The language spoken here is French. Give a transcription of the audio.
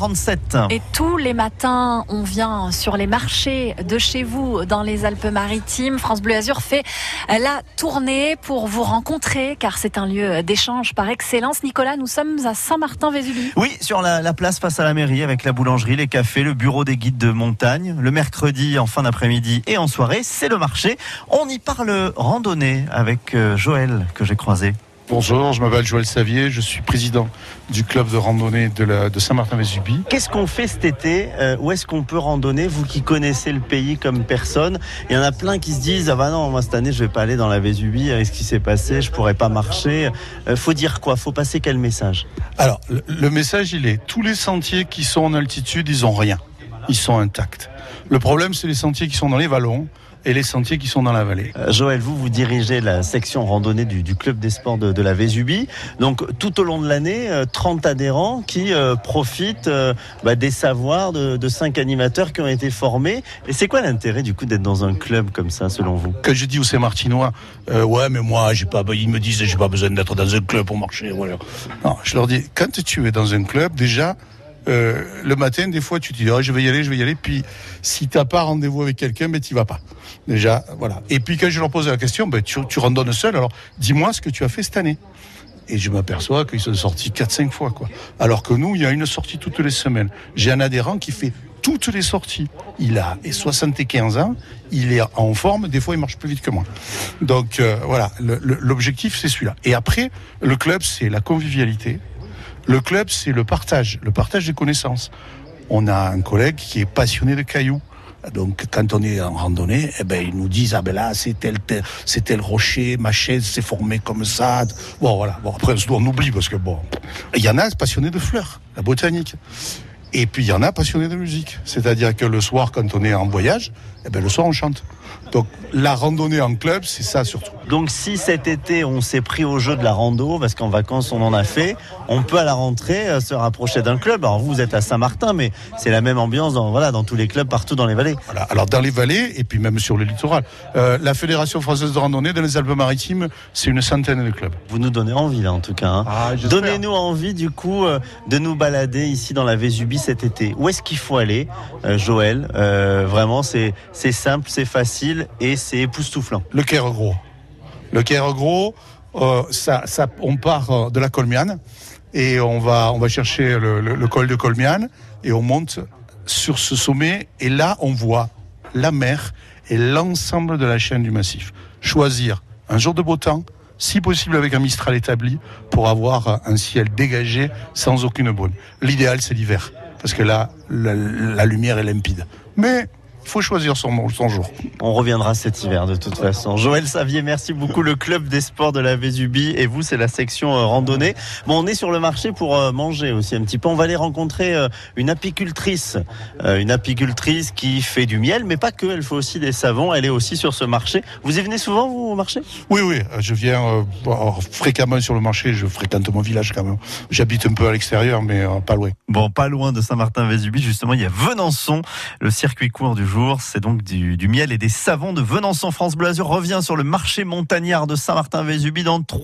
37. Et tous les matins, on vient sur les marchés de chez vous dans les Alpes-Maritimes. France Bleu Azur fait la tournée pour vous rencontrer car c'est un lieu d'échange par excellence. Nicolas, nous sommes à Saint-Martin-Vésubie. Oui, sur la, la, place face à la mairie avec la boulangerie, les cafés, le bureau des guides de montagne. Le mercredi en fin d'après-midi et en soirée, c'est le marché. On y parle randonnée avec euh, Joël que j'ai croisé. Bonjour, je m'appelle Joël Savier, je suis président du club de randonnée de, la, de Saint-Martin-Vésubie. Qu'est-ce qu'on fait cet été euh, Où est-ce qu'on peut randonner Vous qui connaissez le pays comme personne, il y en a plein qui se disent ah bah non moi cette année je vais pas aller dans la Vésubie avec ce qui s'est passé, je pourrais pas marcher. Euh, faut dire quoi? Faut passer quel message? Alors le, le message il est tous les sentiers qui sont en altitude ils ont rien, ils sont intacts. Le problème c'est les sentiers qui sont dans les vallons et les sentiers qui sont dans la vallée. Euh, Joël, vous, vous dirigez la section randonnée du, du club des sports de, de, la Vésubie. Donc, tout au long de l'année, euh, 30 adhérents qui euh, profitent euh, bah, des savoirs de, de 5 animateurs qui ont été formés. Et c'est quoi l'intérêt, du coup, d'être dans un club comme ça, selon vous? Quand je dis aux Saint-Martinois, euh, ouais, mais moi, j'ai pas, ils me disent, j'ai pas besoin d'être dans un club pour marcher. Voilà. Non, je leur dis, quand tu es dans un club, déjà, euh, le matin, des fois, tu te dis, oh, je vais y aller, je vais y aller. Puis, si t'as pas rendez-vous avec quelqu'un, ben, tu vas pas. Déjà, voilà. Et puis, quand je leur pose la question, ben, tu, tu randonnes seul. Alors, dis-moi ce que tu as fait cette année. Et je m'aperçois qu'ils sont sortis 4-5 fois, quoi. Alors que nous, il y a une sortie toutes les semaines. J'ai un adhérent qui fait toutes les sorties. Il a 75 ans, il est en forme, des fois il marche plus vite que moi. Donc euh, voilà, l'objectif c'est celui-là. Et après, le club c'est la convivialité, le club, c'est le partage, le partage des connaissances. On a un collègue qui est passionné de cailloux. Donc, quand on est en randonnée, eh ben, ils nous disent, ah ben là, c'est tel, c'est tel rocher, ma chaise s'est formée comme ça. Bon, voilà. Bon, après, on oublie parce que bon. Il y en a passionnés de fleurs, la botanique. Et puis, il y en a passionnés de musique. C'est-à-dire que le soir, quand on est en voyage, eh ben, le soir, on chante. Donc, la randonnée en club, c'est ça surtout. Donc, si cet été, on s'est pris au jeu de la rando, parce qu'en vacances, on en a fait, on peut à la rentrée euh, se rapprocher d'un club. Alors, vous, vous êtes à Saint-Martin, mais c'est la même ambiance dans, voilà, dans tous les clubs, partout dans les vallées. Voilà. Alors, dans les vallées, et puis même sur le littoral. Euh, la Fédération française de randonnée dans les Alpes-Maritimes, c'est une centaine de clubs. Vous nous donnez envie, là, en tout cas. Hein. Ah, Donnez-nous envie, du coup, euh, de nous balader ici dans la Vésubie cet été. Où est-ce qu'il faut aller, euh, Joël Vraiment, c'est simple, c'est facile et c'est époustouflant. Le Caire Gros. Le Caire Gros, euh, ça, ça, on part de la Colmiane et on va, on va chercher le, le, col de Colmiane et on monte sur ce sommet et là on voit la mer et l'ensemble de la chaîne du massif. Choisir un jour de beau temps, si possible avec un Mistral établi, pour avoir un ciel dégagé sans aucune brume. L'idéal c'est l'hiver parce que là la, lumière est limpide. Mais faut choisir son, son, jour. On reviendra cet hiver de toute façon. Joël Savier, merci beaucoup. Le club des sports de la Vésubie et vous, c'est la section euh, randonnée. Bon, on est sur le marché pour euh, manger aussi un petit peu. On va aller rencontrer euh, une apicultrice, une apicultrice qui fait du miel, mais pas que. Elle fait aussi des savons. Elle est aussi sur ce marché. Vous y venez souvent vous au marché? Oui, oui. Je viens fréquemment sur le marché. Je fréquente mon village quand même. J'habite un peu à l'extérieur, mais pas loin. Bon, pas loin de Saint-Martin-Vésubie. Justement, il y a Venançon, le circuit court du jour. C'est donc du, miel et des savons de Venançon. France Bleu Azur revient sur le marché montagnard de Saint-Martin-Vésubie dans trois